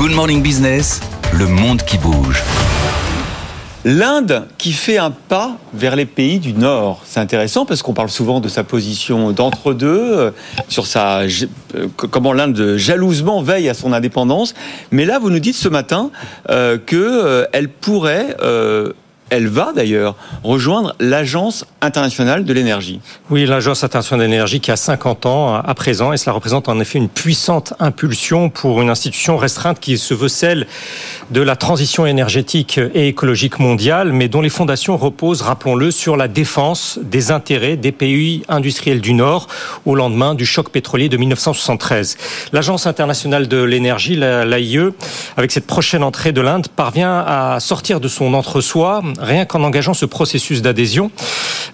Good Morning Business, le monde qui bouge. L'Inde qui fait un pas vers les pays du Nord. C'est intéressant parce qu'on parle souvent de sa position d'entre-deux, euh, sur sa, euh, comment l'Inde jalousement veille à son indépendance. Mais là, vous nous dites ce matin euh, qu'elle pourrait elle va d'ailleurs rejoindre l'Agence internationale de l'énergie. Oui, l'Agence internationale de l'énergie qui a 50 ans à présent, et cela représente en effet une puissante impulsion pour une institution restreinte qui se veut celle de la transition énergétique et écologique mondiale, mais dont les fondations reposent, rappelons-le, sur la défense des intérêts des pays industriels du Nord au lendemain du choc pétrolier de 1973. L'Agence internationale de l'énergie, l'AIE, avec cette prochaine entrée de l'Inde, parvient à sortir de son entre-soi rien qu'en engageant ce processus d'adhésion.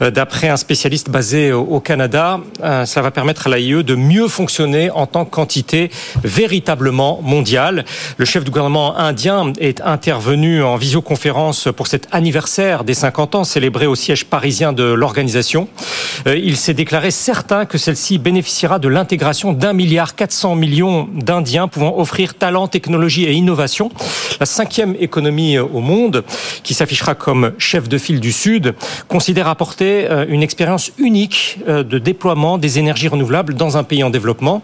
Euh, d'après un spécialiste basé au Canada, euh, ça va permettre à l'AIE de mieux fonctionner en tant qu'entité véritablement mondiale. Le chef du gouvernement indien est intervenu en visioconférence pour cet anniversaire des 50 ans célébré au siège parisien de l'organisation. Euh, il s'est déclaré certain que celle-ci bénéficiera de l'intégration d'un milliard 400 millions d'Indiens pouvant offrir talent, technologie et innovation. La cinquième économie au monde qui s'affichera comme chef de file du Sud, considère apporter euh, une expérience unique euh, de déploiement des énergies renouvelables dans un pays en développement.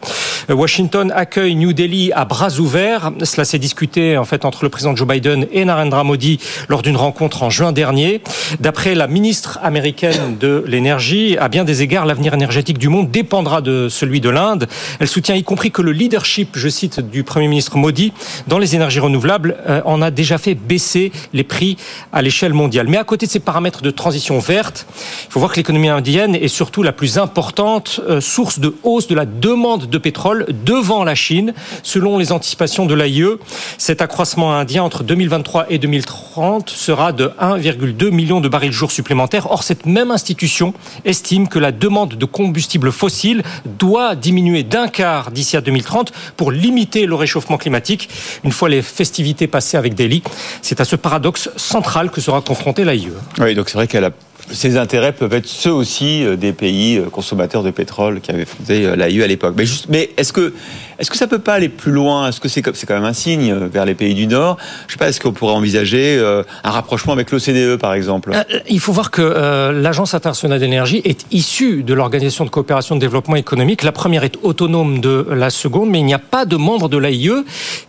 Euh, Washington accueille New Delhi à bras ouverts. Cela s'est discuté en fait entre le président Joe Biden et Narendra Modi lors d'une rencontre en juin dernier. D'après la ministre américaine de l'énergie, à bien des égards, l'avenir énergétique du monde dépendra de celui de l'Inde. Elle soutient y compris que le leadership, je cite, du Premier ministre Modi dans les énergies renouvelables en a déjà fait baisser les prix à l'échelle mondiale mais à côté de ces paramètres de transition verte, il faut voir que l'économie indienne est surtout la plus importante euh, source de hausse de la demande de pétrole devant la Chine. Selon les anticipations de l'AIE, cet accroissement indien entre 2023 et 2030 sera de 1,2 million de barils jour supplémentaires. Or, cette même institution estime que la demande de combustibles fossiles doit diminuer d'un quart d'ici à 2030 pour limiter le réchauffement climatique. Une fois les festivités passées avec Delhi, c'est à ce paradoxe central que sera l'AIE. Oui, donc c'est vrai qu'elle a ces intérêts peuvent être ceux aussi euh, des pays euh, consommateurs de pétrole qui avaient fondé euh, l'AIE à l'époque. Mais, juste, mais est-ce que est-ce que ça peut pas aller plus loin? Est-ce que c'est c'est quand même un signe vers les pays du Nord? Je sais pas. Est-ce qu'on pourrait envisager un rapprochement avec l'OCDE par exemple? Il faut voir que l'Agence internationale d'énergie est issue de l'Organisation de coopération de développement économique. La première est autonome de la seconde, mais il n'y a pas de membre de l'AIE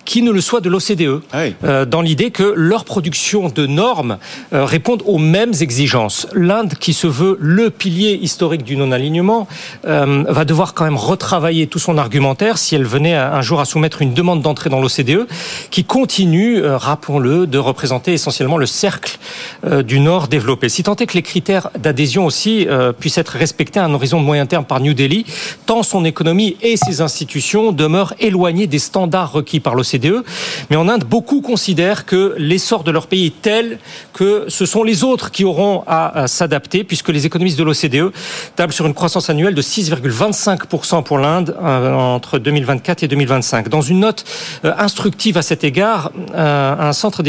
qui ne le soit de l'OCDE. Ah dans l'idée que leur production de normes répondent aux mêmes exigences l'Inde, qui se veut le pilier historique du non-alignement, euh, va devoir quand même retravailler tout son argumentaire si elle venait un jour à soumettre une demande d'entrée dans l'OCDE, qui continue, euh, rappelons-le, de représenter essentiellement le cercle du Nord développé. Si tant est que les critères d'adhésion aussi puissent être respectés à un horizon de moyen terme par New Delhi, tant son économie et ses institutions demeurent éloignées des standards requis par l'OCDE. Mais en Inde, beaucoup considèrent que l'essor de leur pays est tel que ce sont les autres qui auront à s'adapter puisque les économistes de l'OCDE tablent sur une croissance annuelle de 6,25% pour l'Inde euh, entre 2024 et 2025. Dans une note euh, instructive à cet égard, euh, un centre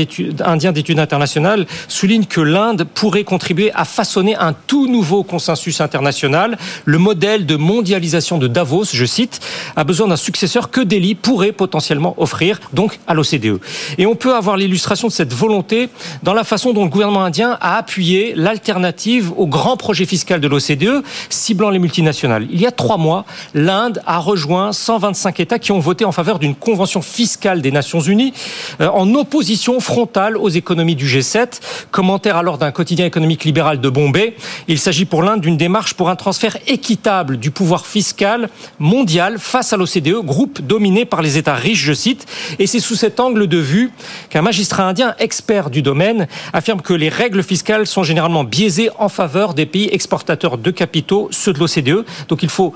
indien d'études internationales souligne que l'Inde pourrait contribuer à façonner un tout nouveau consensus international. Le modèle de mondialisation de Davos, je cite, a besoin d'un successeur que Delhi pourrait potentiellement offrir, donc à l'OCDE. Et on peut avoir l'illustration de cette volonté dans la façon dont le gouvernement indien a appuyé l'alternative au grand projet fiscal de l'OCDE ciblant les multinationales. Il y a trois mois, l'Inde a rejoint 125 États qui ont voté en faveur d'une convention fiscale des Nations Unies euh, en opposition frontale aux économies du G7. Commentaire alors d'un quotidien économique libéral de Bombay. Il s'agit pour l'Inde d'une démarche pour un transfert équitable du pouvoir fiscal mondial face à l'OCDE, groupe dominé par les États riches, je cite. Et c'est sous cet angle de vue qu'un magistrat indien expert du domaine affirme que les règles fiscales sont généralement biaisées en faveur des pays exportateurs de capitaux, ceux de l'OCDE. Donc il faut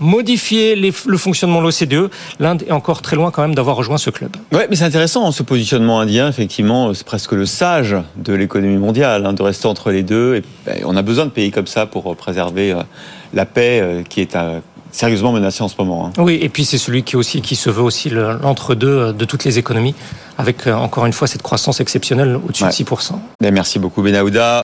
modifier le fonctionnement de l'OCDE. L'Inde est encore très loin quand même d'avoir rejoint ce club. Oui, mais c'est intéressant, hein, ce positionnement indien, effectivement, c'est presque le sage de l'économie mondiale, hein, de rester entre les deux. Et, ben, on a besoin de pays comme ça pour préserver euh, la paix euh, qui est sérieusement menacé en ce moment. Hein. Oui, et puis c'est celui qui, aussi, qui se veut aussi l'entre-deux euh, de toutes les économies, avec encore une fois cette croissance exceptionnelle au-dessus de 6%. Ben, merci beaucoup Benahouda.